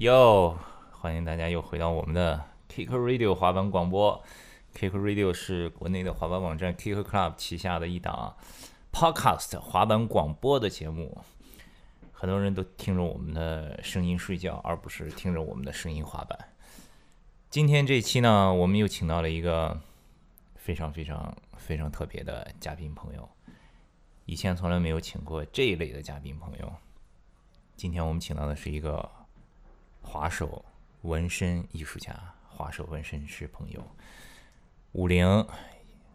哟，欢迎大家又回到我们的 Kick Radio 滑板广播。Kick Radio 是国内的滑板网站 Kick Club 旗下的一档 Podcast 滑板广播的节目。很多人都听着我们的声音睡觉，而不是听着我们的声音滑板。今天这期呢，我们又请到了一个非常非常非常特别的嘉宾朋友，以前从来没有请过这一类的嘉宾朋友。今天我们请到的是一个滑手纹身艺术家，滑手纹身师朋友武陵，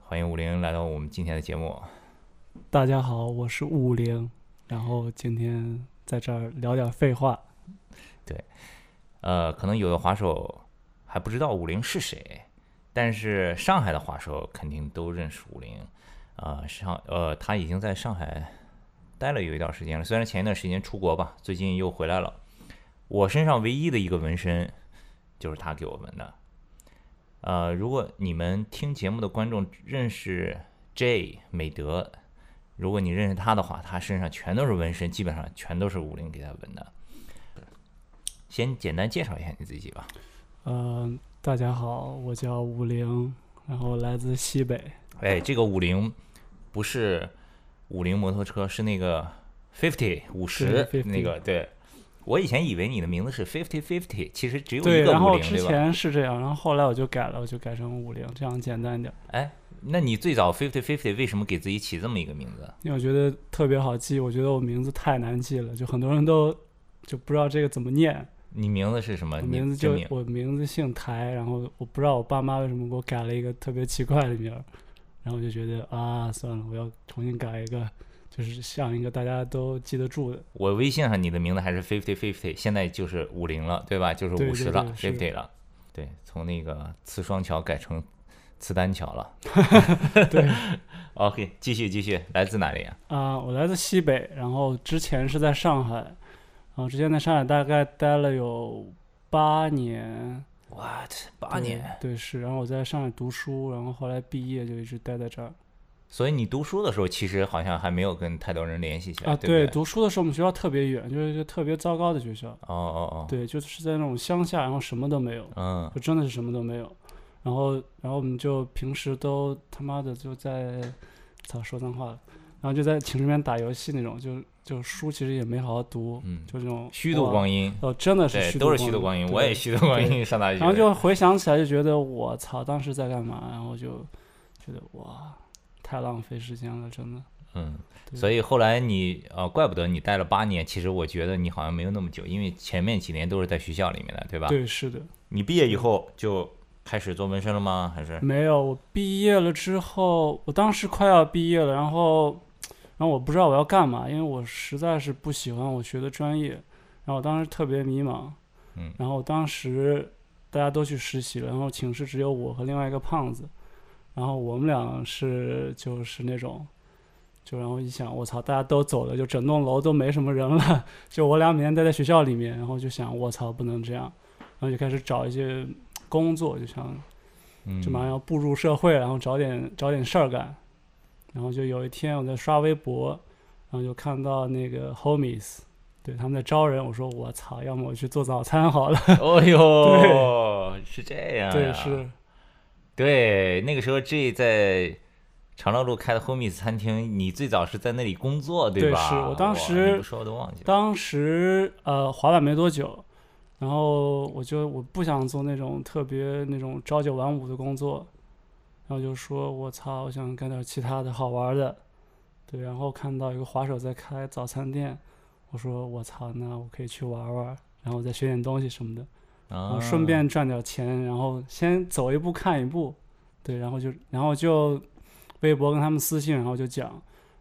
欢迎武陵来到我们今天的节目。大家好，我是武陵，然后今天在这儿聊点废话。对呃，可能有的滑手还不知道武陵是谁，但是上海的滑手肯定都认识武陵。啊、上呃，他已经在上海待了有一段时间了，虽然前一段时间出国吧，最近又回来了。我身上唯一的一个纹身就是他给我纹的。呃，如果你们听节目的观众认识 J 美德，如果你认识他的话，他身上全都是纹身，基本上全都是武陵给他纹的。先简单介绍一下你自己吧。嗯、大家好，我叫武陵，然后来自西北。哎，这个五菱不是五菱摩托车，是那个 fifty 五十那个。对，我以前以为你的名字是 fifty fifty，其实只有对，一个然后之五菱对吧？前是这样，然后后来我就改了，我就改成五零，这样简单点，哎，那你最早 fifty fifty 为什么给自己起这么一个名字？因为我觉得特别好记。我觉得我名字太难记了，就很多人都就不知道这个怎么念。你名字是什么？名字就我名字姓台，然后我不知道我爸妈为什么给我改了一个特别奇怪的名儿，然后我就觉得啊，算了，我要重新改一个，就是像一个大家都记得住的。我微信上你的名字还是 fifty fifty，现在就是五零了，对吧？就是对五十了，fifty 了。对，从那个磁双桥改成磁单桥了。对 OK，继续继续，来自哪里啊？啊、我来自西北，然后之前是在上海，然后之前在上海大概待了有八年，What？八对年？对是，然后我在上海读书，然后后来毕业就一直待在这儿所以你读书的时候，其实好像还没有跟太多人联系起来，啊。对？读书的时候我们学校特别远，就是一个特别糟糕的学校，哦哦哦，对，就是在那种乡下，然后什么都没有，嗯，就真的是什么都没有。然后，然后我们就平时都他妈的就在，操说脏话了，然后就在寝室里面打游戏那种，就就书其实也没好好读，嗯就这种虚度光阴，哦，真的是都是虚度光阴，我也虚度光阴上大学，然后就回想起来就觉得我操，当时在干嘛？然后就觉得哇，太浪费时间了，真的。嗯，所以后来你呃，怪不得你待了八年，其实我觉得你好像没有那么久，因为前面几年都是在学校里面的，对吧？对，是的，你毕业以后就开始做纹身了吗？还是没有。我毕业了之后，我当时快要毕业了，然后，然后我不知道我要干嘛，因为我实在是不喜欢我学的专业，然后我当时特别迷茫。嗯然后当时大家都去实习了，然后寝室只有我和另外一个胖子，然后我们俩是就是那种，就然后一想，我操，大家都走了，就整栋楼都没什么人了，就我俩每天待在学校里面，然后就想，我操，不能这样，然后就开始找一些工作，就想嗯就马上要步入社会，然后找点找点事儿干，然后就有一天我在刷微博，然后就看到那个 homies。对，他们在招人，我说我操，要么我去做早餐好了。哦 呦，是这样呀，对，是，对，那个时候 J 在长乐路开的 Homies 餐厅，你最早是在那里工作，对吧？对是我当时你不说我都忘记了。当时呃滑板没多久，然后我就我不想做那种特别那种朝九晚五的工作，然后就说我操，我想干点其他的好玩的，对，然后看到一个滑手在开早餐店，我说我操，那我可以去玩玩，然后再学点东西什么的，然啊后顺便赚点钱，然后先走一步看一步，对，然后就然后就微博跟他们私信，然后就讲，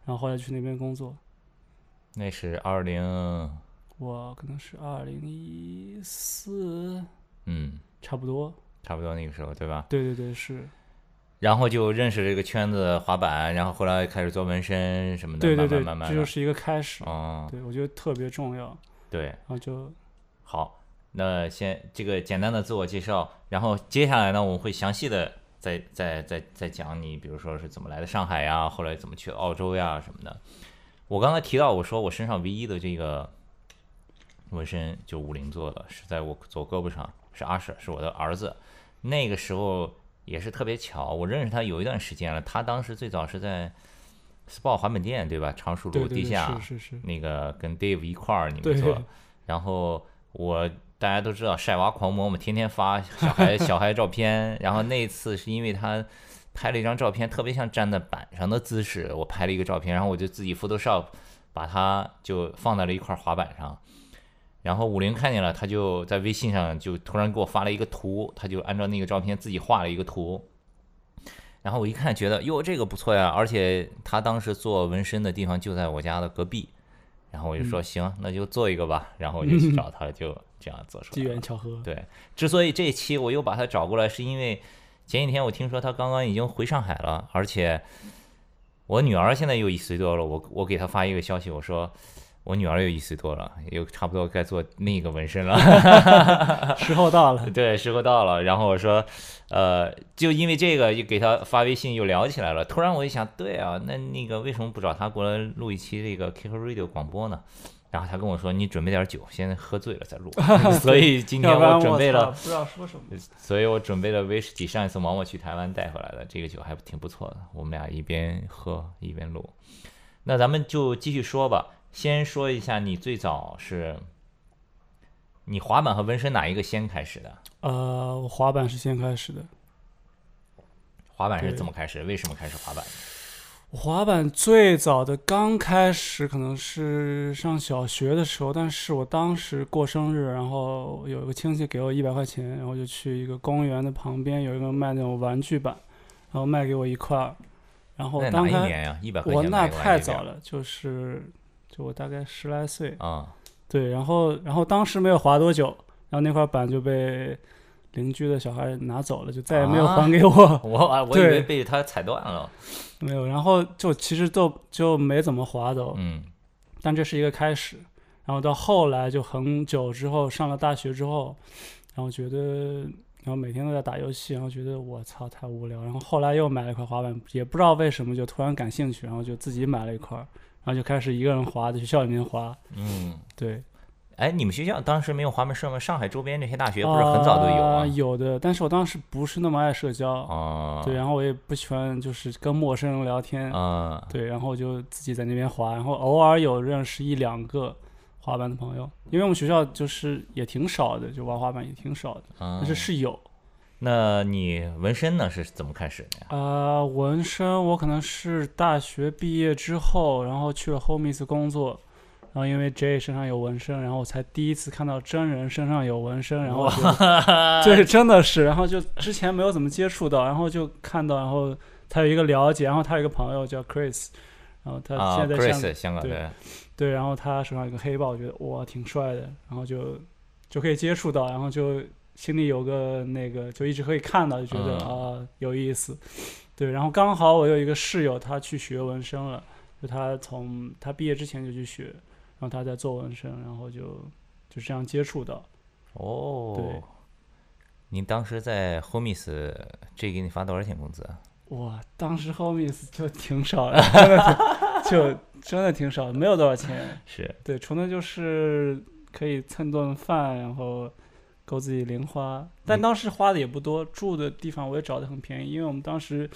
然后后来去那边工作。那是二零，我可能是二零一四，嗯，差不多。差不多那个时候，对吧？对对对，是，然后就认识这个圈子滑板，然后后来开始做纹身什么的，对对对，慢慢慢慢，这就是一个开始。哦，对，我觉得特别重要。对，然后就好，那先这个简单的自我介绍，然后接下来呢，我们会详细的再再再再讲你，比如说是怎么来的上海呀，后来怎么去澳洲呀什么的。我刚才提到，我说我身上唯一的这个纹身就五菱做的，是在我左胳膊上，是阿舍，是我的儿子。那个时候也是特别巧，我认识他有一段时间了。他当时最早是在 SPA 环本店，对吧？常熟路地下是是是，那个跟 Dave 一块儿你们对做，然后我大家都知道晒娃狂魔，我们天天发小孩 小孩照片。然后那一次是因为他拍了一张照片，特别像站在板上的姿势，我拍了一个照片，然后我就自己 Photoshop 把它就放在了一块滑板上。然后武林看见了，他就在微信上就突然给我发了一个图，他就按照那个照片自己画了一个图。然后我一看，觉得哟这个不错呀，而且他当时做纹身的地方就在我家的隔壁，然后我就说、行，那就做一个吧。然后我就 去找他，就这样做出机来机。缘巧合。对，之所以这一期我又把他找过来，是因为前几天我听说他刚刚已经回上海了，而且我女儿现在又一岁多了，我我给她发一个消息，我说我女儿又一岁多了，又差不多该做另一个纹身了。时候到了，对，时候到了。然后我说，呃，就因为这个，就给他发微信又聊起来了。突然我一想，对啊，那那个为什么不找他过来录一期这个 Kick Radio 广播呢？然后他跟我说，你准备点酒，先喝醉了再录。所以今天我准备了，不知道说什么。所以我准备了威士忌，上一次毛毛去台湾带回来的，这个酒还挺不错的。我们俩一边喝一边录。那咱们就继续说吧，先说一下你最早是，你滑板和纹身哪一个先开始的？呃，我滑板是先开始的，滑板是对怎么开始？为什么开始滑板？我滑板最早的刚开始可能是上小学的时候，但是我当时过生日，然后有一个亲戚给我一百块钱，然后就去一个公园的旁边有一个卖那种玩具板，然后卖给我一块儿，然后那当开哪一年呀？一百块我那太早了，就是就我大概十来岁，啊！对，然后然后当时没有滑多久，然后那块板就被邻居的小孩拿走了，就再也没有啊还给我。我啊我以为被他踩断了。没有，然后就其实都就没怎么滑走，嗯但这是一个开始。然后到后来就很久之后，上了大学之后，然后觉得，然后每天都在打游戏，然后觉得我操太无聊。然后后来又买了一块滑板，也不知道为什么就突然感兴趣，然后就自己买了一块，然后就开始一个人滑，在学校里面滑。嗯，对，哎，你们学校当时没有滑板社吗？上海周边这些大学不是很早都有啊啊？有的，但是我当时不是那么爱社交，啊，对，然后我也不喜欢就是跟陌生人聊天，啊，对，然后我就自己在那边滑，然后偶尔有认识一两个滑板的朋友，因为我们学校就是也挺少的，就玩滑板也挺少的，但但是是有。那你纹身呢是怎么开始的呀？啊、纹身我可能是大学毕业之后，然后去了 Homies 工作，然后因为 J 身上有纹身，然后我才第一次看到真人身上有纹身，然后就对，真的是，然后就之前没有怎么接触到，然后就看到，然后他有一个了解，然后他有一个朋友叫 Chris，然后他啊现在在香、港对，对，然后他手上有个黑豹，我觉得哇挺帅的，然后就就可以接触到，然后就心里有个那个就一直可以看到，就觉得啊、嗯有意思。对，然后刚好我有一个室友，他去学纹身了，就他从他毕业之前就去学，然后他在做纹身，然后就就这样接触到。哦，对，您当时在 Homies 这给你发多少钱工资啊？哇，当时 homies 就挺少的，真的就真的挺少，没有多少钱。是，对，除了就是可以蹭顿饭，然后够自己零花。但嗯当时花的也不多，住的地方我也找的很便宜，因为我们当时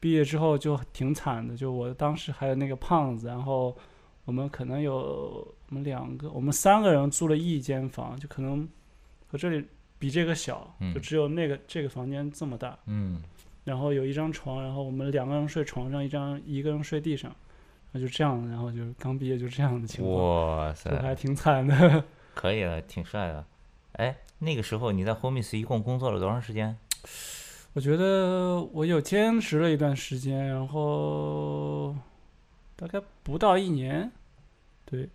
毕业之后就挺惨的，就我当时还有那个胖子，然后我们可能有我们两个，我们三个人住了一间房，就可能和这里比这个小，就嗯只有那个这个房间这么大。嗯，然后有一张床，然后我们两个人睡床上，一张一个人睡地上，然后就这样，然后就刚毕业就这样的情况，哇塞还，挺惨的。可以了，挺帅的。哎，那个时候你在 Homies 一共工作了多长时间？我觉得我有兼职了一段时间，然后大概不到一年，对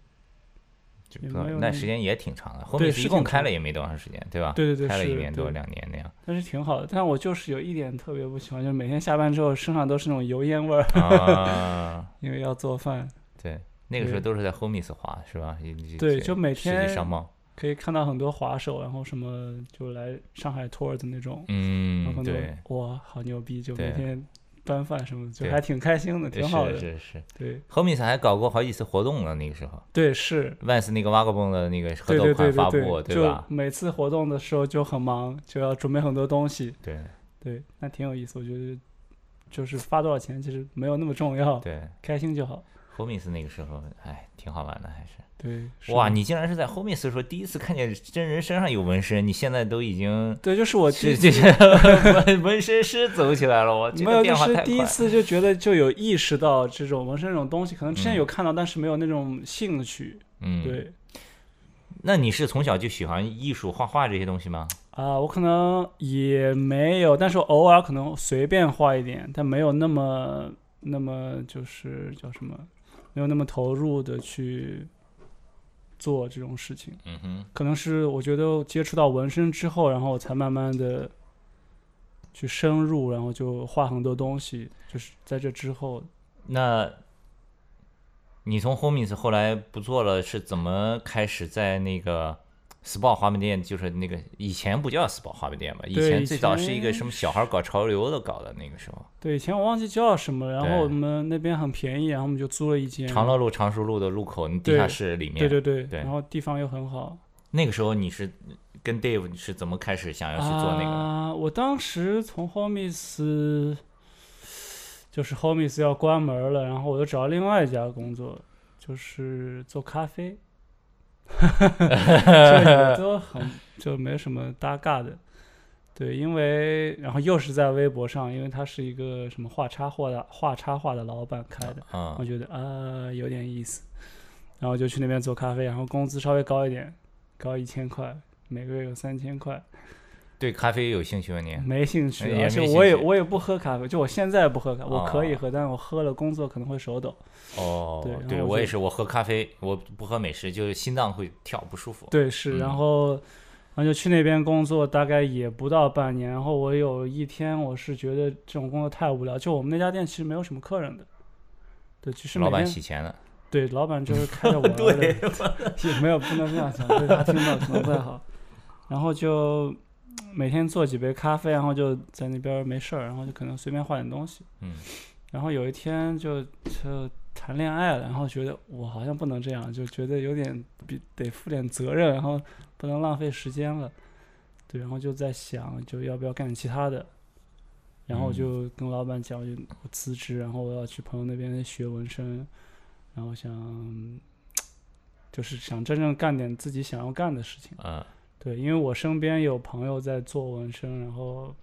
就那那时间也挺长的。对 Homies 一共开了也没多长时间，对吧？对对对，开了一年多两年那样。但是挺好的。但我就是有一点特别不喜欢，就是每天下班之后身上都是那种油烟味儿，啊，因为要做饭，对，那个时候都是在 Homies 滑是吧？也对就每天上报。可以看到很多滑手，然后什么就来上海 tour 的那种，然后嗯，对，哇，好牛逼，就每天搬饭什么的，就还挺开心的，挺好的。是是是。对 Homies 还搞过好几次活动呢，那个时候对是，，Vans 那个 Vagabond 的那个合对对对作款发对布，就吧？每次活动的时候就很忙，就要准备很多东西。对对，那挺有意思，我觉得就是发多少钱其实没有那么重要，对开心就好。，Homies 那个时候，哎，挺好玩的，还是。对，是哇，你竟然是在时候第一次看见真人身上有纹身，你现在都已经对，就是我这这 纹纹身师走起来了，我这没有，就是第一。次就觉得就有意识到这种纹身这种东西，可能之前嗯有看到，但是没有那种兴趣。嗯，。对那你是从小就喜欢艺术、画画这些东西吗？啊，我可能也没有，但是我偶尔可能随便画一点，但没有那么那么就是叫什么，没有那么投入的去做这种事情。嗯哼，可能是我觉得接触到纹身之后，然后我才慢慢的去深入，然后就画很多东西，就是在这之后。那你从 Homies 后来不做了，是怎么开始在那个 Sport 滑板店？就是那个以前不叫 Sport 滑板店吧？以前最早是一个什么小孩搞潮流的搞的那个时候，对，以前我忘记叫什么，然后我们那边很便宜，然后我们就租了一间。长乐路、常熟路的路口，地下室里面。对对对，对然后地方又很好。那个时候你是跟 Dave 你是怎么开始想要去做那个？啊，我当时从 Homies 就是 Homies 要关门了，然后我又找了另外一家工作，就是做咖啡，就 也都很就没什么搭嘎的。对，因为然后又是在微博上，因为他是一个什么画插画的画插画的老板开的，我嗯，觉得啊、有点意思，然后就去那边做咖啡，然后工资稍微高一点，高一千块，每个月有三千块。对咖啡有兴趣吗你？没兴趣，也而且没兴趣我也我也不喝咖啡，就我现在不喝咖，我可以哦喝，但是我喝了工作可能会手抖。哦对我也是，我喝咖啡，我不喝美式，就是心脏会跳不舒服。对，是，嗯然后然后就去那边工作，大概也不到半年。然后我有一天我是觉得这种工作太无聊，就我们那家店其实没有什么客人的。对，其实老板洗钱的，对老板就是开着玩儿 的，也没有不能这样讲，对他听到可能不太好。然后就每天做几杯咖啡，然后就在那边没事儿，然后就可能随便画点东西。嗯，然后有一天就就谈恋爱了，然后觉得我好像不能这样，就觉得有点比得负点责任，然后不能浪费时间了。对，然后就在想，就要不要干点其他的。然后我就跟老板讲，我就我辞职，然后我要去朋友那边学纹身，然后想就是想真正干点自己想要干的事情。嗯对，因为我身边有朋友在做纹身，然后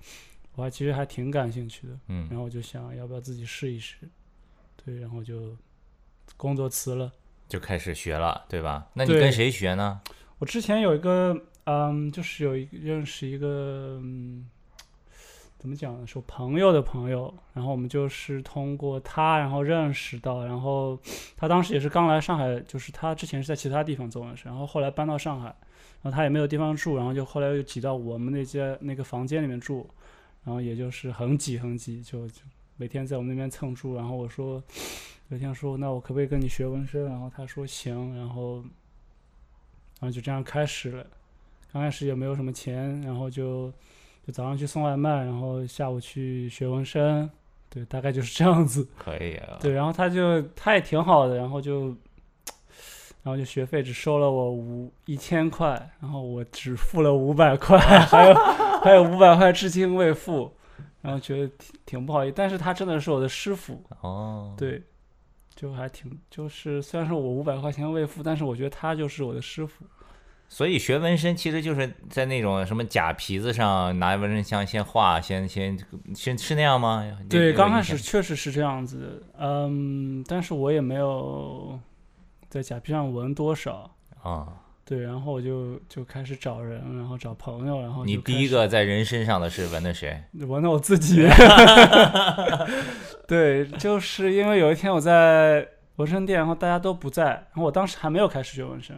我还其实还挺感兴趣的。嗯然嗯，后我就想要不要自己试一试，对，然后就工作辞了。就开始学了，对吧？那你跟谁学呢？我之前有一个，嗯，就是有一个认识一个，嗯，怎么讲呢？是我朋友的朋友，然后我们就是通过他，然后认识到，然后他当时也是刚来上海，就是他之前是在其他地方做纹身，然后后来搬到上海，然后他也没有地方住，然后就后来又挤到我们那间那个房间里面住，然后也就是很挤很挤，就就每天在我们那边蹭住，然后我说。有一天说，那我可不可以跟你学纹身？然后他说行，然后，然后就这样开始了。刚开始也没有什么钱，然后就就早上去送外卖，然后下午去学纹身，对，大概就是这样子。可以啊。对，然后他就他也挺好的，然后就，然后就学费只收了我五一千块，然后我只付了五百块，还有还有五百块至今未付，然后觉得挺挺不好意思，但是他真的是我的师傅，哦，，对，就还挺就是虽然说我五百块钱未付，但是我觉得他就是我的师傅。所以学纹身其实就是在那种什么假皮子上拿纹身枪先画，先先先是那样吗？对，刚开始确实是这样子，嗯，但是我也没有在假皮上纹多少。啊，对，然后我就就开始找人，然后找朋友，然后你第一个在人身上的是纹的谁？纹的我自己。对，就是因为有一天我在纹身店，然后大家都不在，然后我当时还没有开始学纹身，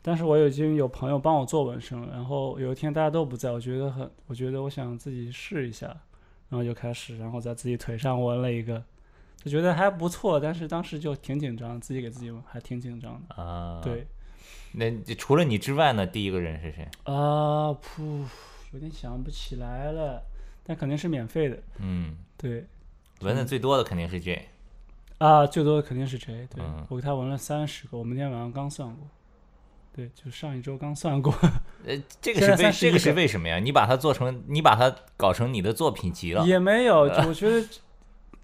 但是我已经有朋友帮我做纹身了。然后有一天大家都不在，我觉得很，我觉得我想自己试一下，然后就开始，然后在自己腿上纹了一个，就觉得还不错，但是当时就挺紧张，自己给自己纹还挺紧张的。啊，，对，那除了你之外呢？第一个人是谁？啊，噗，有点想不起来了，但肯定是免费的。嗯，对，纹的最多的肯定是 J，啊，最多的肯定是 J，对、嗯我给他纹了三十个，我们今天晚上刚算过，对，就上一周刚算过，呃，这个是为这个是为什么呀？你把它做成，你把它搞成你的作品集了。也没有，我觉得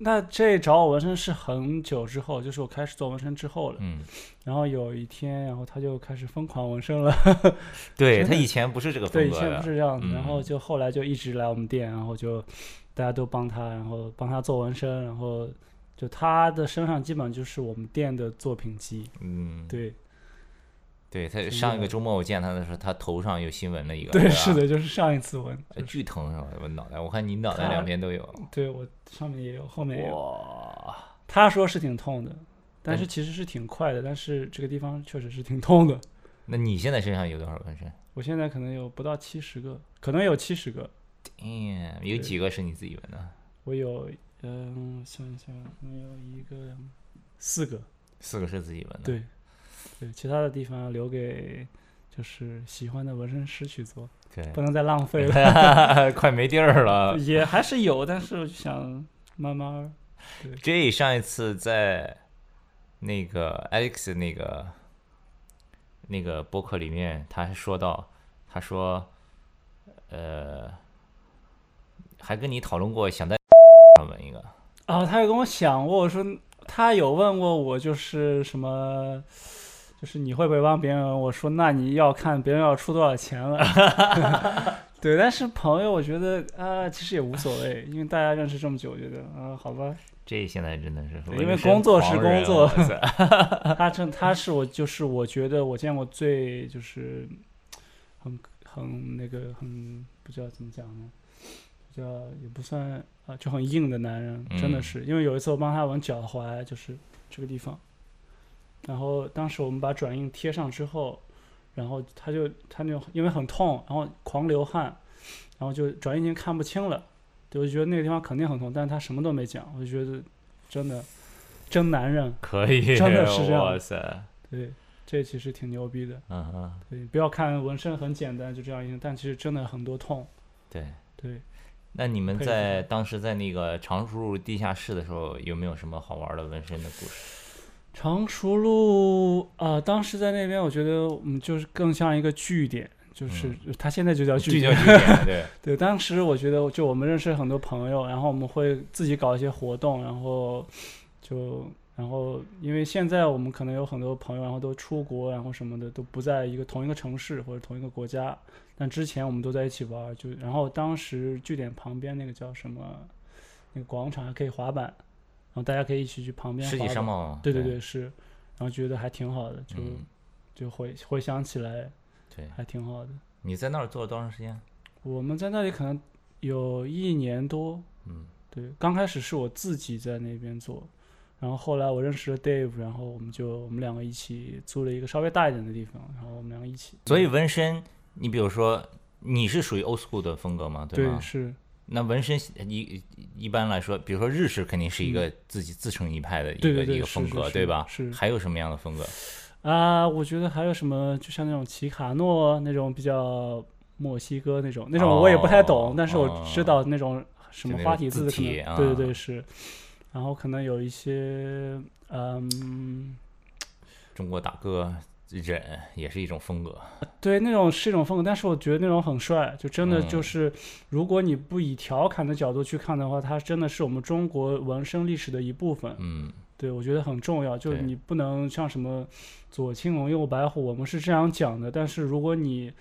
那这找我纹身是很久之后，就是我开始做纹身之后了。嗯，然后有一天，然后他就开始疯狂纹身了。对他以前不是这个对，风格对以前不。是这样子，嗯然后就后来就一直来我们店，然后就大家都帮他，然后帮他做纹身，然后就他的身上基本就是我们店的作品集。嗯，对对他上一个周末我见他的时候，他头上有新纹了一个。对，是的，就是上一次纹，巨疼是吧？我脑袋，我看你脑袋两边都有。对我上面也有，后面也有。哇，他说是挺痛的，但但是其实是挺快的，但是这个地方确实是挺痛的。那你现在身上有多少纹身？我现在可能有不到七十个，可能有七十个。嗯，有几个是你自己纹的？我有，嗯，想一想，我有一个、四个，四个是自己纹的。对，对，其他的地方留给就是喜欢的纹身师去做，对不能再浪费了。快没地儿了。也还是有，但是我就想慢慢儿。J 上一次在那个 Alex 那个那个博客里面，他还说到，他说，呃，还跟你讨论过想在上纹一个，哦，他有跟我想过，我说他有问过我，就是什么，就是你会不会帮别人？我说那你要看别人要出多少钱了。对，但是朋友，我觉得啊，其实也无所谓，因为大家认识这么久，我觉得啊，好吧，这现在真的是因为工作是工作 他真他是我就是我觉得我见过最就是很很那个很不知道怎么讲呢，比较也不算啊就很硬的男人，真的嗯是，因为有一次我帮他纹脚踝，就是这个地方，然后当时我们把转印贴上之后，然后他就他就因为很痛，然后狂流汗，然后就转印已经看不清了，对我就觉得那个地方肯定很痛，但是他什么都没讲，我就觉得真的真男人。可以，真的是这样哇塞，对，这其实挺牛逼的。嗯哼，对，不要看纹身很简单，就这样印，但其实真的很多痛。对。对，那你们在当时在那个常熟路地下室的时候，有没有什么好玩的纹身的故事？常熟路啊、当时在那边，我觉得嗯，就是更像一个据点，就是、它现在就叫据点。对，对，当时我觉得就我们认识很多朋友，然后我们会自己搞一些活动，然后就然后因为现在我们可能有很多朋友，然后都出国，然后什么的都不在一个同一个城市或者同一个国家，但之前我们都在一起玩儿，就然后当时据点旁边那个叫什么那个广场还可以滑板，然后大家可以一起去旁边世纪滑板，商贸，对对对是，然后觉得还挺好的，就、嗯，就回回想起来对。还挺好的。你在那儿做了多长时间？我们在那里可能有一年多，嗯，对，刚开始是我自己在那边做，然后后来我认识了 Dave，然后我们就我们两个一起租了一个稍微大一点的地方，然后我们两个一起。所以纹身，你比如说，你是属于 old school 的风格吗？对对？是，那纹身一一般来说，比如说日式肯定是一个自己自成一派的一个一个风格，对吧？是还有什么样的风格？啊，我觉得还有什么，就像那种奇卡诺那种比较墨西哥那种，那种我也不太懂，哦但是我知道那种什么花体字可字体能，对对啊对是，然后可能有一些，嗯。中国打歌忍也是一种风格。对，那种是一种风格，但是我觉得那种很帅，就真的就嗯是，如果你不以调侃的角度去看的话，它真的是我们中国纹身历史的一部分。嗯，对，我觉得很重要，就是你不能像什么左青龙右白虎，我们是这样讲的，但是如果你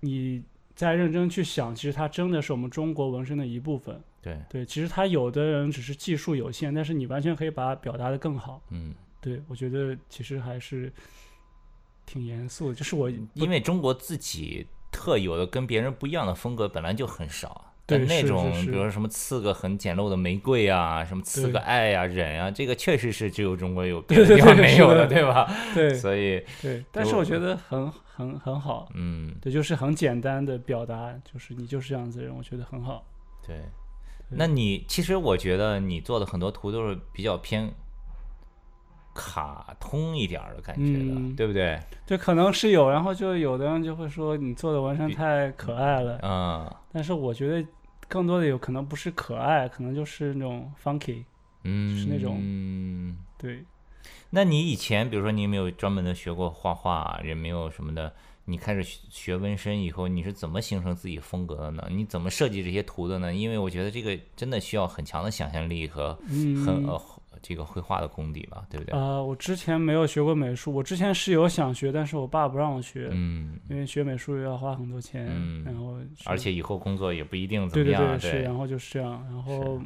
你再认真去想，其实它真的是我们中国纹身的一部分。对，对，其实他有的人只是技术有限，但是你完全可以把它表达的更好。嗯，对我觉得其实还是挺严肃的，就是我因为中国自己特有的跟别人不一样的风格本来就很少。对那种，比如说什么刺个很简陋的玫瑰啊，什么刺个爱呀、忍啊，这个确实是只有中国有，别的地方没有的，对吧？对 所以，对，但是我觉得很很很好，嗯，对，就是很简单的表达，就是你就是这样子的人，我觉得很好。对。对那你其实我觉得你做的很多图都是比较偏卡通一点儿的感觉的，嗯对不对？就可能是有，然后就有的人就会说你做的纹身太可爱了，嗯，但是我觉得更多的有可能不是可爱，可能就是那种 funky，嗯，是那种嗯。对。那你以前，比如说你有没有专门的学过画画，也没有什么的？你开始学学纹身以后，你是怎么形成自己风格的呢？你怎么设计这些图的呢？因为我觉得这个真的需要很强的想象力和很嗯呃这个绘画的功底吧，对不对？呃，我之前没有学过美术，我之前是有想学，但是我爸不让我学，嗯，因为学美术又要花很多钱，嗯然后而且以后工作也不一定怎对对么样，对是，然后就是这样，然后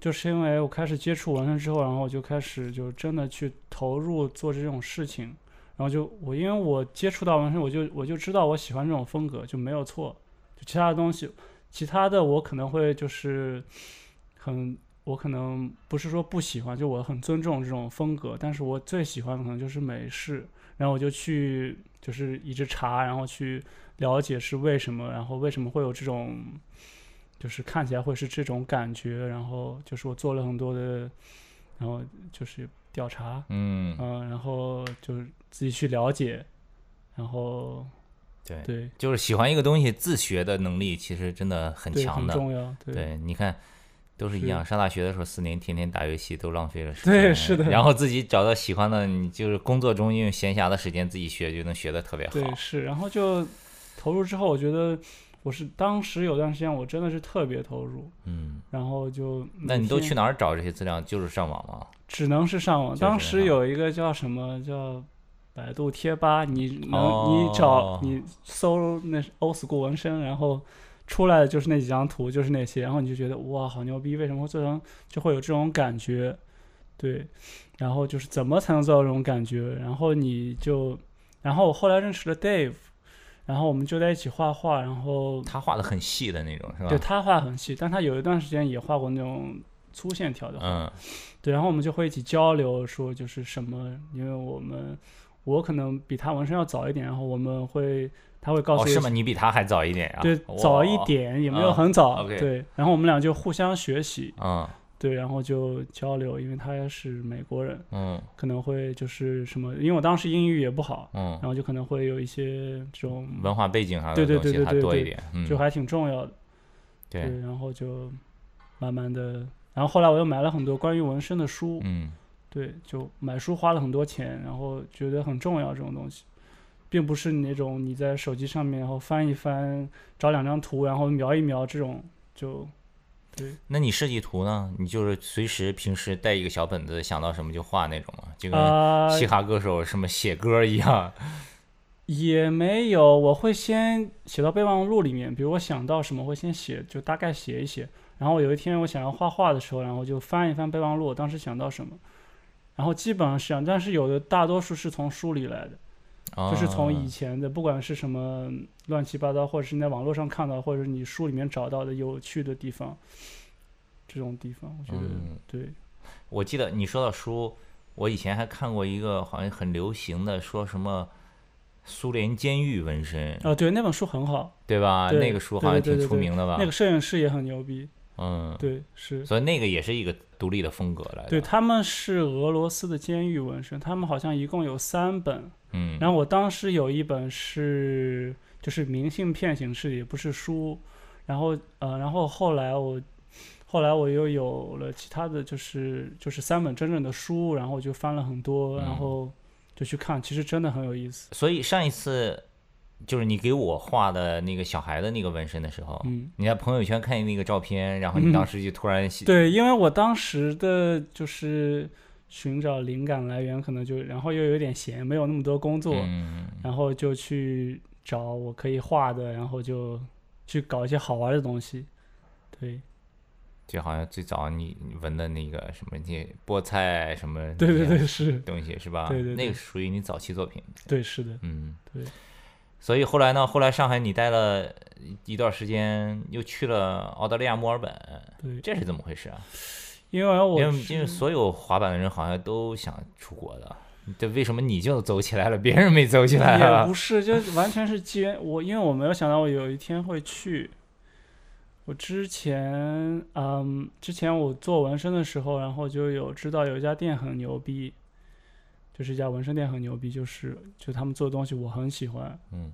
就是因为我开始接触纹身之后，然后我就开始就真的去投入做这种事情，然后就我因为我接触到纹身，我就我就知道我喜欢这种风格，就没有错，就其他的东西，其他的我可能会就是很。我可能不是说不喜欢，就我很尊重这种风格，但是我最喜欢的可能就是美式，然后我就去就是一直查，然后去了解是为什么，然后为什么会有这种，就是看起来会是这种感觉，然后就是我做了很多的，然后就是调查，嗯，嗯、然后就是自己去了解，然后对，对。就是喜欢一个东西，自学的能力其实真的很强的。很重要，对。对，你看，都是一样。上大学的时候，四年天天打游戏，都浪费了时间。对是的然后自己找到喜欢的，你就是工作中用闲暇的时间自己学，就能学得特别好。对是，然后就投入之后，我觉得我是当时有段时间我真的是特别投入，嗯，然后就那你都去哪儿找这些资料？就是上网吗？只能是上网。当时有一个叫什么叫百度贴吧，你能、哦你找你搜那是 old school 纹身，然后出来的就是那几张图，就是那些，然后你就觉得哇好牛逼，为什么会做成就会有这种感觉？对，然后就是怎么才能做到这种感觉？然后你就，然后我后来认识了 Dave，然后我们就在一起画画，然后他画的很细的那种，是吧？对他画很细，但他有一段时间也画过那种粗线条的画。嗯对，然后我们就会一起交流，说就是什么，因为我们我可能比他纹身要早一点，然后我们会他会告诉哦，我、是吗？你比他还早一点啊？对早一。点，也没有啊很早对，然后我们俩就互相学习，嗯。对，然后就交流，因为他也是美国人，嗯。可能会就是什么，因为我当时英语也不好，嗯。然，后就可能会有一些这种，文化背景上的对对东西对对对对还多一点。嗯，就还挺重要的，对，对，然后就慢慢的，然后后来我又买了很多关于纹身的书，嗯。对，就买书花了很多钱，然后觉得很重要这种东西，并不是那种你在手机上面然后翻一翻，找两张图，然后描一描这种就，对，那你设计图呢？你就是随时平时带一个小本子，想到什么就画那种吗？就跟啊、嘻哈歌手什么写歌一样。也没有，我会先写到备忘录里面，比如我想到什么，会先写，就大概写一写，然后有一天我想要画画的时候，然后就翻一翻备忘录，我当时想到什么，然后基本上是这样，但是有的大多数是从书里来的。就是从以哦前的，不管是什么乱七八糟，或者是你在网络上看到，或者是你书里面找到的有趣的地方，这种地方，我觉得、嗯对，我记得你说到书，我以前还看过一个好像很流行的，说什么苏联监狱纹身，啊，对，那本书很好，对吧？对那个书好像挺出名的吧？那个摄影师也很牛逼，嗯，对，是，所以那个也是一个独立的风格来的。对，他们是俄罗斯的监狱纹身，他们好像一共有三本，嗯，然后我当时有一本是就是明信片形式，也不是书，然后呃，然后后来我后来我又有了其他的就是就是三本真正的书，然后我就翻了很多，嗯。然后就去看，其实真的很有意思。所以上一次就是你给我画的那个小孩的那个纹身的时候，嗯，你在朋友圈看见那个照片，然后你当时就突然喜对，因为我当时的就是寻找灵感来源，可能就然后又有点闲，没有那么多工作，嗯然后就去找我可以画的，然后就去搞一些好玩的东西。对，就好像最早你你纹的那个什么那菠菜什么对对对，是，东西是吧？对对对那个属于你早期作品。对是的，嗯，对。所以后来呢？后来上海你待了一段时间，又去了澳大利亚墨尔本，对，这是怎么回事啊？因为我因为因为所有滑板的人好像都想出国的，这为什么你就走起来了，别人没走起来也啊不？是，就完全是机缘。我因为我没有想到我有一天会去。我之前，嗯，之前我做纹身的时候，然后就有知道有一家店很牛逼，就是一家纹身店很牛逼，就是就他们做的东西我很喜欢，嗯。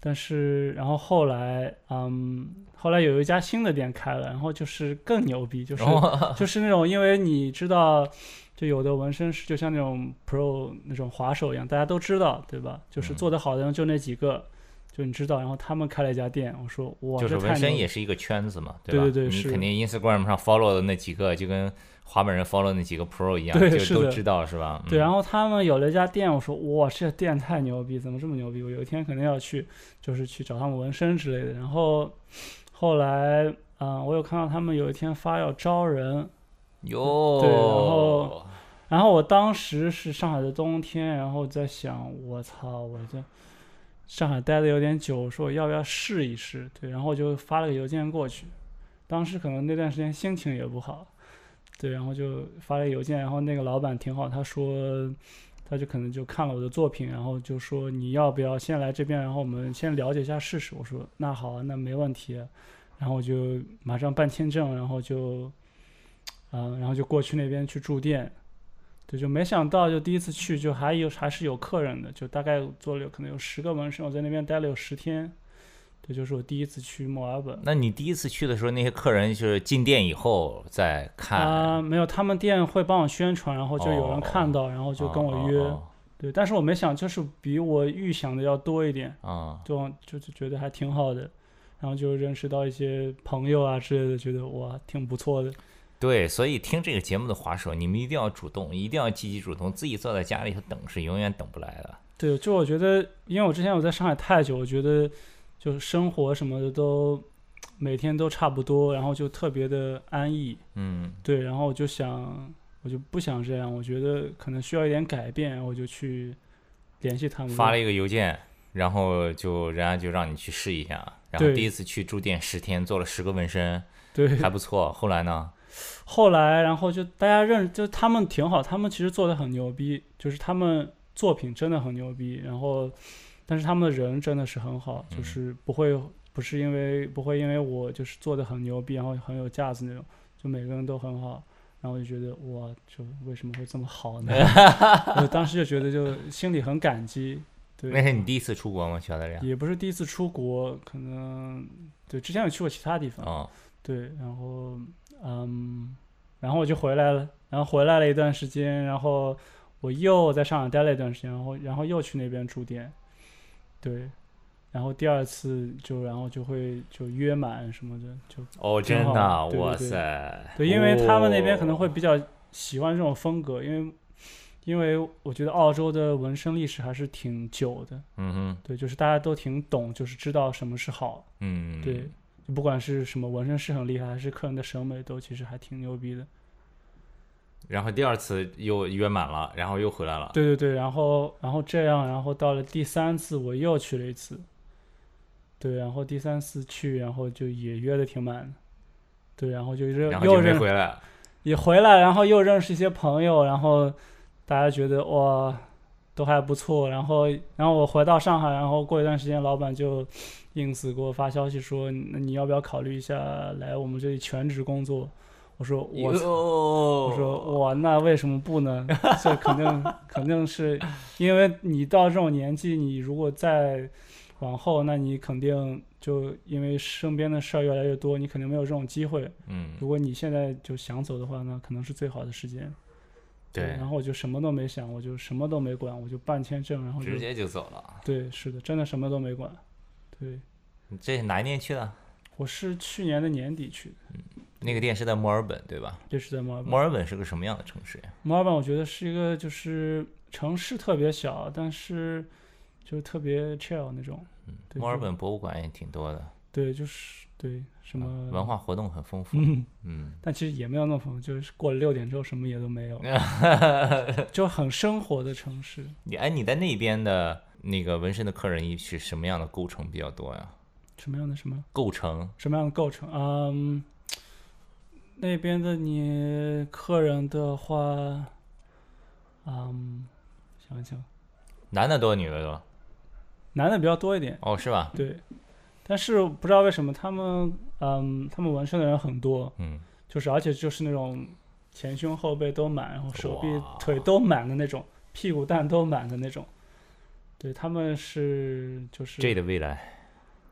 但是然后后来，嗯，后来有一家新的店开了，然后就是更牛逼，就是、哦。就是那种，因为你知道，就有的纹身师就像那种 pro 那种滑手一样，大家都知道，对吧？就是嗯。做得好的人就那几个，就你知道，然后他们开了一家店，我说哇，就是纹身也是一个圈子嘛，对吧？对对对你肯定 Instagram 上 follow 的那几个，就跟滑板人 follow 那几个 pro 一样，就都知道是吧？对，嗯然后他们有了一家店，我说哇，这店太牛逼，怎么这么牛逼？我有一天肯定要去，就是去找他们纹身之类的。然后后来，嗯、我有看到他们有一天发要招人，哟，对然后然后我当时是上海的冬天，然后在想，我操，我这上海待的有点久，说我要不要试一试？对，然后就发了个邮件过去。当时可能那段时间心情也不好，对，然后就发了邮件，然后那个老板挺好，他说他就可能就看了我的作品，然后就说你要不要先来这边，然后我们先了解一下试试。我说那好啊，那没问题。然后我就马上办签证，然后就，嗯、然后就过去那边去住店。对，就没想到，就第一次去就还有还是有客人的，就大概做了有可能有十个纹身，我在那边待了有十天。对，就是我第一次去墨尔本。那你第一次去的时候，那些客人就是进店以后再看，啊、没有，他们店会帮我宣传，然后就有人看到，然后就跟我约。哦对，但是我没想，就是比我预想的要多一点，啊，就就就是觉得还挺好的，然后就认识到一些朋友啊之类的，觉得哇挺不错的。对，所以听这个节目的滑手，你们一定要主动，一定要积极主动，自己坐在家里头等是永远等不来的。对，就我觉得，因为我之前我在上海太久，我觉得就是生活什么的都每天都差不多，然后就特别的安逸。嗯对，然后我就想，我就不想这样，我觉得可能需要一点改变，我就去联系他们。发了一个邮件，然后就人家就让你去试一下，然后第一次去住店十天，做了十个纹身，对，还不错。后来呢？后来，然后就大家认，就他们挺好，他们其实做的很牛逼，就是他们作品真的很牛逼，然后，但是他们的人真的是很好，就嗯是不会不是因为不会因为我就是做的很牛逼，然后很有架子那种，就每个人都很好，然后我就觉得哇，就为什么会这么好呢？我当时就觉得就心里很感激，对，那是你第一次出国吗？去澳大利亚？也不是第一次出国，可能对之前有去过其他地方，哦，对，然后嗯，然后我就回来了，然后回来了一段时间，然后我又在上海待了一段时间，然后然后又去那边住店，对，然后第二次就然后就会就约满什么的，就哦，真的啊，对对哇塞！对，因为他们那边可能会哦比较喜欢这种风格，因为因为我觉得澳洲的纹身历史还是挺久的，嗯哼，对，就是大家都挺懂，就是知道什么是好，嗯，对，就不管是什么纹身师很厉害，还是客人的审美都其实还挺牛逼的。然后第二次又约满了，然后又回来了。对对对，然后然后这样，然后到了第三次我又去了一次，对，然后第三次去，然后就也约的挺满的，对，然后就认然后就没又认回来。也回来，然后又认识一些朋友，然后大家觉得哇都还不错，然后然后我回到上海，然后过一段时间，老板就 ins 给我发消息说，那你要不要考虑一下来我们这里全职工作？我说我我我说我，那为什么不呢？这肯定 肯定是因为你到这种年纪，你如果再往后，那你肯定就因为身边的事儿越来越多，你肯定没有这种机会。嗯，如果你现在就想走的话，那可能是最好的时间。对，然后我就什么都没想，我就什么都没管，我就办签证，然后直接就走了。对，是的，真的什么都没管。对，你这是哪一年去的？我是去年的年底去的，嗯那个店是在墨尔本，对吧？这是在墨尔本。墨尔本是个什么样的城市呀？墨尔本我觉得是一个就是城市特别小，但是就是特别 chill 那种。嗯墨尔本博物馆也挺多的，对，就是对什么啊文化活动很丰富。嗯，嗯，但其实也没有那么丰富，就是过了六点之后什么也都没有，就很生活的城市。你哎，你在那边的那个纹身的客人是什么样的构成比较多呀？什么样的什么构成什么样的构成？嗯，那边的你客人的话，嗯，想一想，男的多，女的多？男的比较多一点，哦，是吧？对。但是不知道为什么他们，嗯，他们纹身的人很多，嗯，就是而且就是那种前胸后背都满，然后手臂腿都满的那种，屁股蛋都满的那种。对，他们是就是 J 的未来，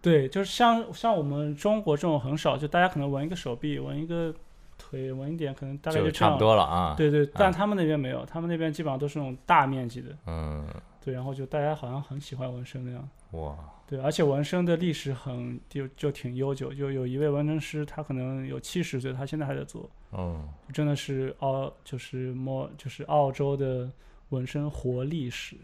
对，就是像像我们中国这种很少，就大家可能纹一个手臂，纹一个腿，纹一点，可能大概就差不。多了啊。对对，但他们那边没有，他们那边基本上都是那种大面积的。嗯，对，然后就大家好像很喜欢纹身那样。哇，对，而且纹身的历史很就就挺悠久，就有一位纹身师，他可能有七十岁，他现在还在做，嗯，真的是澳就是摸就是澳洲的纹身活历史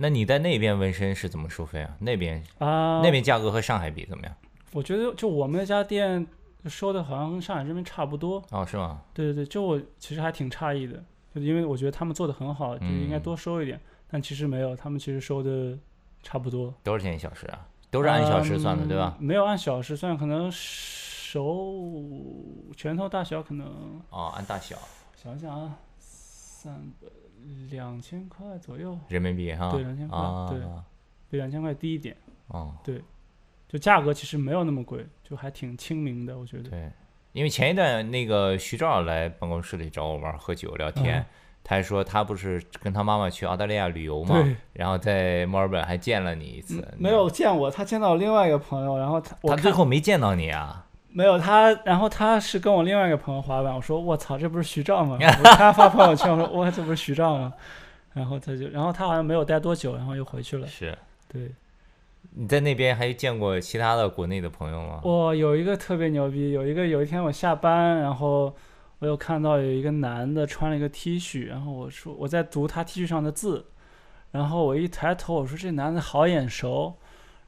那你在那边纹身是怎么收费啊？那边啊。那边价格和上海比怎么样？我觉得就我们那家店收的好像跟上海这边差不多。哦，是吗？对对对，就我其实还挺诧异的，就因为我觉得他们做的很好，就应该嗯多收一点，但其实没有，他们其实收的差不多。多少钱一小时啊？都是按小时算的，对吧？嗯没有按小时算，可能手拳头大小可能哦，按大小，想想啊，三百两千块左右，人民币哈。对2000块啊，对比两千块低一点，哦，对就价格其实没有那么贵，就还挺亲民的，我觉得。对，因为前一段那个徐照来办公室里找我玩喝酒聊天，嗯他还说他不是跟他妈妈去澳大利亚旅游嘛，对，然后在墨尔本还见了你一次，嗯没有见我，他见到另外一个朋友，然后他他最后没见到你啊？没有他，然后他是跟我另外一个朋友滑板，我说我操，这不是徐照吗？我看他发朋友圈，我说哇，这不是徐照吗？然后他就，然后他好像没有待多久，然后又回去了。是，对，你在那边还见过其他的国内的朋友吗？我有一个特别牛逼，有一个有一天我下班，然后我又看到有一个男的穿了一个 T 恤，然后我说我在读他 T 恤上的字，然后我一抬头，我说这男的好眼熟，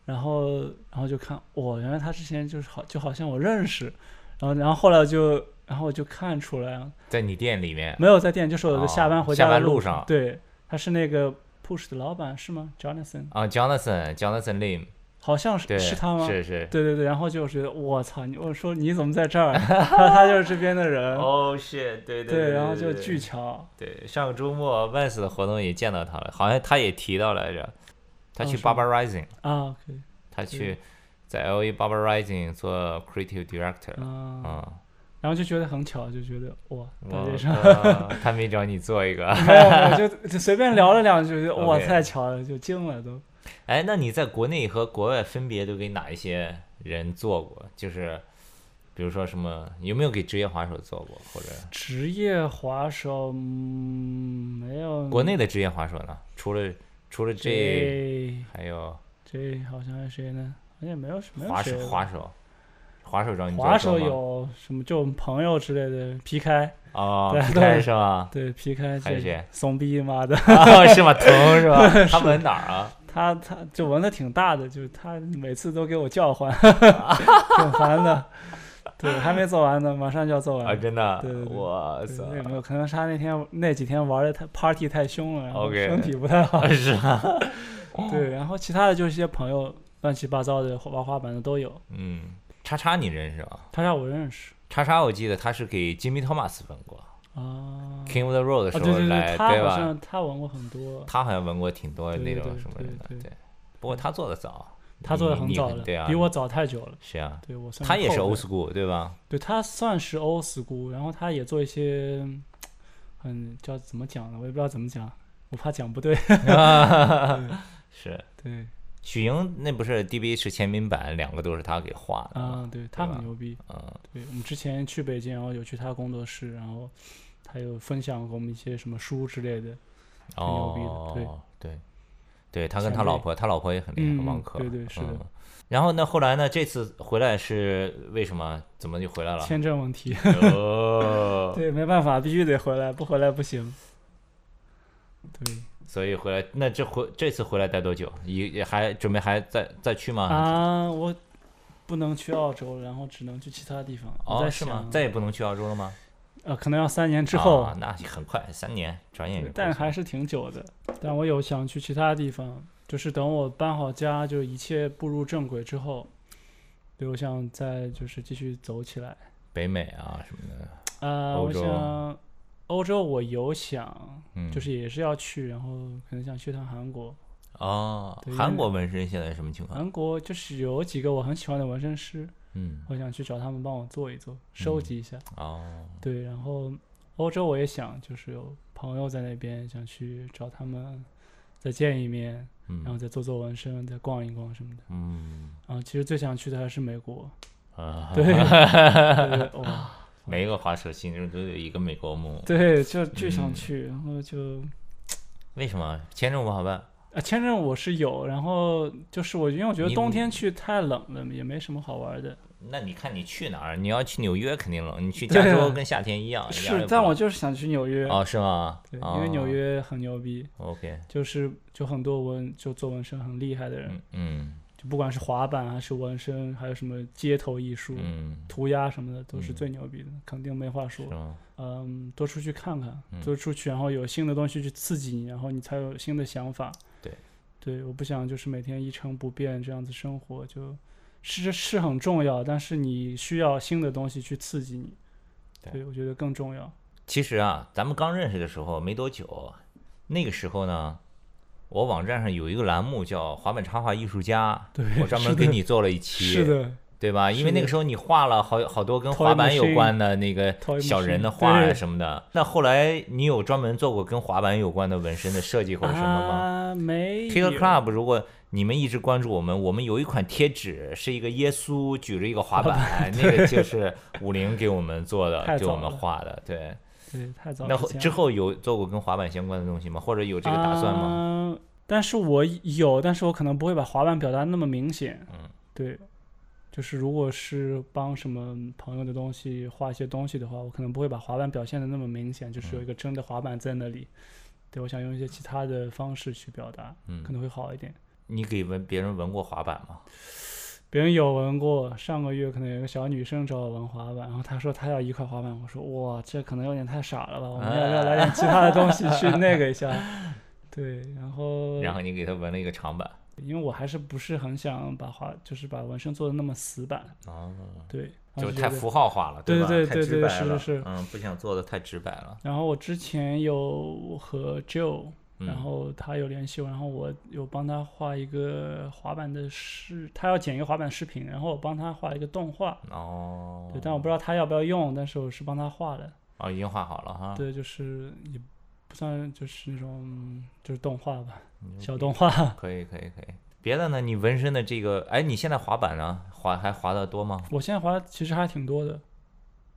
然后然后就看，哇，原来他之前就是好就好像我认识，然后然后后来就然后我就看出来，在你店里面，没有在店，就是我的哦下班回家的路班路上对，他是那个 Push 的老板是吗？Jonathan，啊，Jonathan，Jonathan Lim，好像，是是他吗？是是。对对对，然后就觉得我操，你我说你怎么在这儿？他他就是这边的人，哦，是，对对对，然后就巨巧，对，上个周末 Vans 的活动也见到他了，好像他也提到来着，他去哦是吗 Baba Rising，啊他去在 LA Baba Rising 做 Creative Director，啊，嗯，然后就觉得很巧，就觉得哇，大我街上靠他没找你做一个，没有，就就随便聊了两句，就哇太巧了，就惊了都。哎，那你在国内和国外分别都给哪一些人做过？就是比如说什么，有没有给职业滑手做过？或者职业滑手，嗯，没有。国内的职业滑手呢？除了除了这，这还有这好像还有谁呢？好像也没有什么滑手滑手，滑手找你做滑手有什么？就朋友之类的皮开，哦，对皮开对是吧？对皮开这还有谁怂逼妈的，啊，是吗？疼是吧？他纹哪儿啊？他他就纹的挺大的，就是他每次都给我叫唤，挺烦的。对，还没做完呢，马上就要做完。真的对对，对我操！对那也没有，可能是他那天那几天玩的太 party 太凶了，然后身体不太好。是啊，对，然后其他的就是一些朋友乱七八糟的玩滑板的都有。嗯，叉叉你认识吗？叉叉我认识叉叉我记得他是给 Jimmy Thomas 纹过啊。，King of the Road 的时候来，对，他好吧？像他纹过很多，他好像纹过挺多那种什么的，对对。不过他做的早，他做的很早了，对啊，比我早太久了。是啊，对我算他也是 old school 对吧？对他算是 old school，然后他也做一些，嗯，叫怎么讲呢？我也不知道怎么讲，我怕讲不对。是对，许莹那不是 DB 是签名版，两个都是他给画的啊、对他很牛逼。嗯，对我们之前去北京，然后有去他工作室，然后他有分享给我们一些什么书之类的。挺牛逼的哦，对对，对他跟他老婆，他老婆也很厉害，嗯王可，对对是的嗯然后呢，后来呢，这次回来是为什么？怎么就回来了？签证问题，哦，对，没办法，必须得回来，不回来不行。对所以回来，那这回这次回来待多久？也也还准备还再再去吗？啊，我不能去澳洲，然后只能去其他地方。我哦，在是吗？再也不能去澳洲了吗？呃，可能要三年之后，啊那很快，三年，转眼就但还是挺久的。但我有想去其他地方，就是等我搬好家，就一切步入正轨之后，比如想再就是继续走起来。北美啊什么的，呃、我想欧洲我有想，嗯，就是也是要去，然后可能想去趟韩国。哦韩国纹身现在什么情况？韩国就是有几个我很喜欢的纹身师，嗯，我想去找他们帮我做一做，收集一下。哦，对，然后欧洲我也想，就是有朋友在那边，想去找他们再见一面，然后嗯再做做纹身，再逛一逛什么的。嗯。然后其实最想去的还是美国，啊，对，每一个滑手心中都有一个美国梦。对，就巨想嗯。去，然后就为什么？签证不好办？啊，签证我是有，然后就是我因为我觉得冬天去太冷了，也没什么好玩的。那你看你去哪儿？你要去纽约肯定冷，你去加州跟夏天一样。是，但我就是想去纽约，哦是吗？对，哦因为纽约很牛逼，OK，就是就很多纹就做纹身很厉害的人，嗯嗯就不管是滑板还是纹身，还有什么街头艺术、嗯，涂鸦什么的，都是嗯最牛逼的，肯定没话说？嗯，多出去看看，嗯多出去，然后有新的东西去刺激你，然后你才有新的想法。对，我不想就是每天一成不变这样子生活，就是是很重要，但是你需要新的东西去刺激你。对对，我觉得更重要。其实啊，咱们刚认识的时候没多久，那个时候呢，我网站上有一个栏目叫“滑板插画艺术家”，对，我专门给你做了一期，是的，对吧？因为那个时候你画了好好多跟滑板有关的那个小人的画啊什么的。那后来你有专门做过跟滑板有关的纹身的设计或者什么吗啊，没有。？Kicker Club，如果你们一直关注我们，我们有一款贴纸是一个耶稣举着一个滑板，那个 就是五菱给我们做的，给我们画的。对，对，太早那之后之后有做过跟滑板相关的东西吗？或者有这个打算吗？啊但是我有，但是我可能不会把滑板表达那么明显。嗯，对，就是如果是帮什么朋友的东西画一些东西的话，我可能不会把滑板表现的那么明显，就是嗯有一个真的滑板在那里。对，我想用一些其他的方式去表达，嗯可能会好一点。你给纹别人纹过滑板吗？别人有纹过，上个月可能有一个小女生找我纹滑板，然后她说她要一块滑板，我说哇，这可能有点太傻了吧，我们要不要来点其他的东西去那个一下？对，然后然后你给她纹了一个长板。因为我还是不是很想把画，就是把纹身做的那么死板，啊，对，就是太符号化了，对对对对是是是嗯，不想做的太直白了。然后我之前有和 Joe，嗯、然后他有联系我，然后我有帮他画一个滑板的视，他要剪一个滑板视频，然后我帮他画一个动画，哦，对，但我不知道他要不要用，但是我是帮他画的，哦，已经画好了哈。对，就是也不算就是那种就是动画吧，小动画，可以可以可以。别的呢？你纹身的这个，哎，你现在滑板呢？滑还滑的多吗？我现在滑其实还挺多的，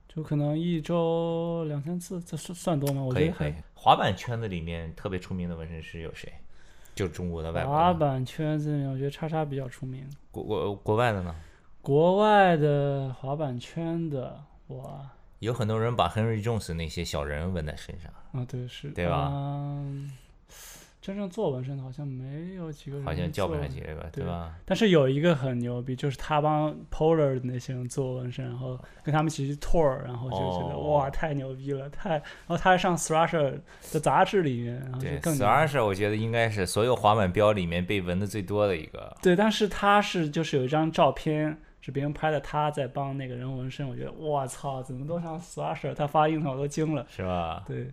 就可能一周两三次，这算算多吗？我觉得还可以。滑板圈子里面特别出名的纹身师有谁？就中国的、外国的、滑板圈子里面，我觉得叉叉比较出名。国国国外的呢？国外的滑板圈的，哇，有很多人把 Henry Jones 那些小人纹在身上，啊，对，是，对吧嗯真正做纹身的好像没有几个人，好像叫不上几。个，对对吧？但是有一个很牛逼，就是他帮 Polar 的那些人做纹身，然后跟他们一起去 tour，然后就觉得、哦哇，太牛逼了，太，然后他还上 Thrasher 的杂志里面，然后就对更牛逼 s a r 我觉得应该是所有滑板标里面被纹的最多的一个。对，但是他是就是有一张照片是别人拍的，他在帮那个人纹身，我觉得我操，怎么都像 Thrasher？他发印上我都惊了，是吧？对，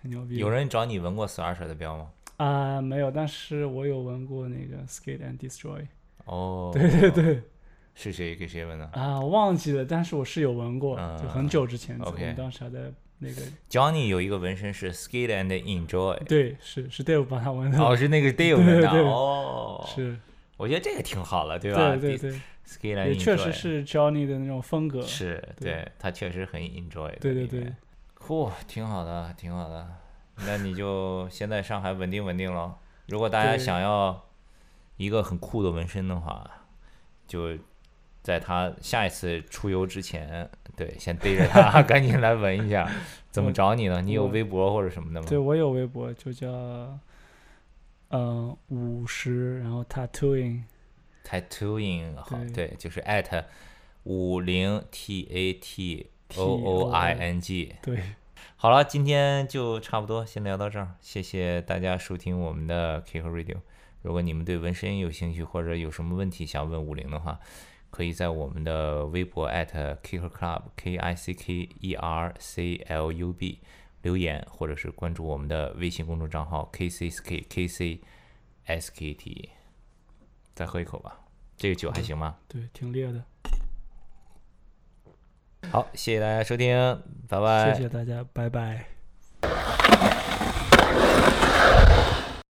太牛逼。有人找你纹过 s a r s 的标吗？啊、没有，但是我有纹过那个 Skate and Destroy。哦，对对对，是谁给谁纹的啊，忘记了，但是我是有纹过，嗯就很久之前，我们当时还在那个，？Johnny 有一个纹身是 Skate and Enjoy，对，是是 Dave 帮他纹的，哦，是那个 Dave 纹的哦。是，我觉得这个挺好了，对吧？对对对，，Skate and 也 Enjoy 确实是 Johnny 的那种风格，是，对对他确实很 enjoy 在对对对里面。酷，挺好的，挺好的。那你就先在上海稳定稳定喽。如果大家想要一个很酷的纹身的话，就在他下一次出游之前，对，先逮着他，赶紧来纹一下。怎么找你呢？你有微博或者什么的吗？对我有微博，就叫嗯五十，然后 tattooing，tattooing 好，对对，就是 at 五零 t a t o o i n g。对，好了，今天就差不多，先聊到这儿。谢谢大家收听我们的 Kick Radio。如果你们对纹身有兴趣，或者有什么问题想问五零的话，可以在我们的微博 at Kicker Club K I C K E R C L U B 留言，或者是关注我们的微信公众账号 K C S K K C S K T。再喝一口吧，这个酒还行吗？对，挺烈的。好，谢谢大家收听，拜拜。谢谢大家，拜拜。